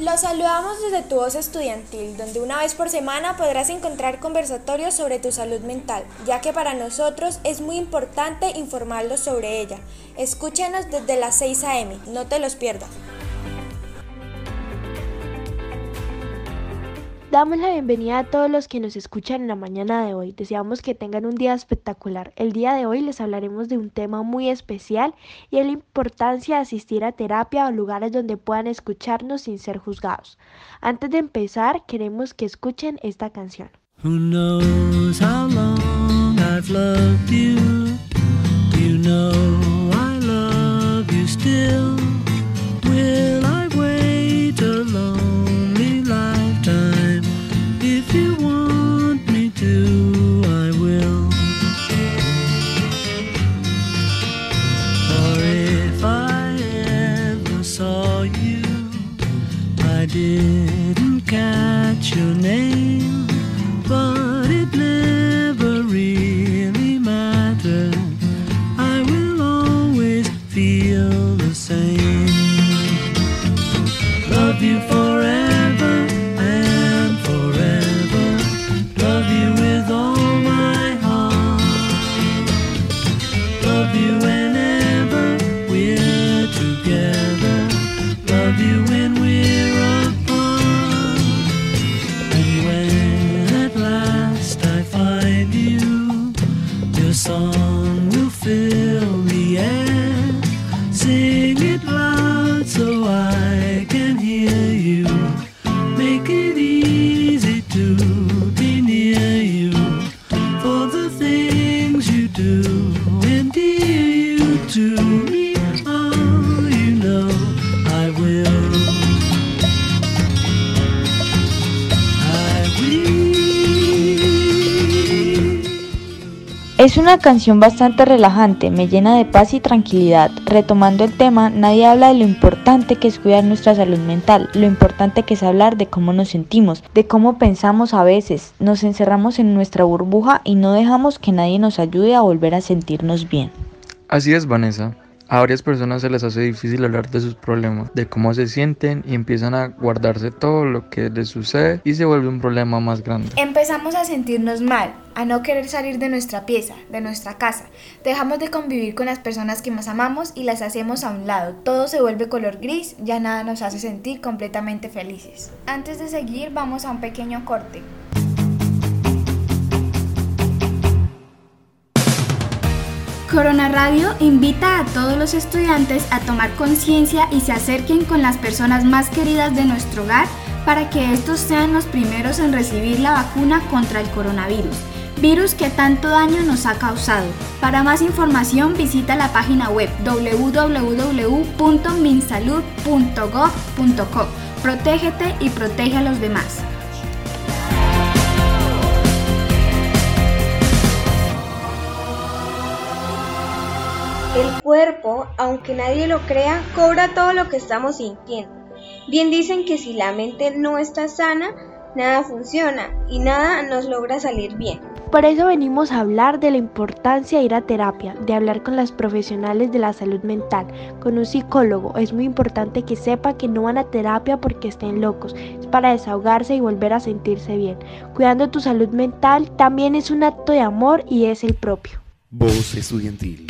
Los saludamos desde tu voz estudiantil, donde una vez por semana podrás encontrar conversatorios sobre tu salud mental, ya que para nosotros es muy importante informarlos sobre ella. Escúchanos desde las 6 a.m., no te los pierdas. Damos la bienvenida a todos los que nos escuchan en la mañana de hoy. Deseamos que tengan un día espectacular. El día de hoy les hablaremos de un tema muy especial y es la importancia de asistir a terapia o lugares donde puedan escucharnos sin ser juzgados. Antes de empezar, queremos que escuchen esta canción. Who knows how long I've loved you? Beautiful. Es una canción bastante relajante, me llena de paz y tranquilidad. Retomando el tema, nadie habla de lo importante que es cuidar nuestra salud mental, lo importante que es hablar de cómo nos sentimos, de cómo pensamos a veces. Nos encerramos en nuestra burbuja y no dejamos que nadie nos ayude a volver a sentirnos bien. Así es, Vanessa. A varias personas se les hace difícil hablar de sus problemas, de cómo se sienten y empiezan a guardarse todo lo que les sucede y se vuelve un problema más grande. Empezamos a sentirnos mal, a no querer salir de nuestra pieza, de nuestra casa. Dejamos de convivir con las personas que más amamos y las hacemos a un lado. Todo se vuelve color gris, ya nada nos hace sentir completamente felices. Antes de seguir vamos a un pequeño corte. Corona Radio invita a todos los estudiantes a tomar conciencia y se acerquen con las personas más queridas de nuestro hogar para que estos sean los primeros en recibir la vacuna contra el coronavirus, virus que tanto daño nos ha causado. Para más información visita la página web www.minsalud.gov.co. Protégete y protege a los demás. El cuerpo, aunque nadie lo crea, cobra todo lo que estamos sintiendo. Bien dicen que si la mente no está sana, nada funciona y nada nos logra salir bien. Por eso venimos a hablar de la importancia de ir a terapia, de hablar con las profesionales de la salud mental, con un psicólogo. Es muy importante que sepa que no van a terapia porque estén locos, es para desahogarse y volver a sentirse bien. Cuidando tu salud mental también es un acto de amor y es el propio. Voz estudiantil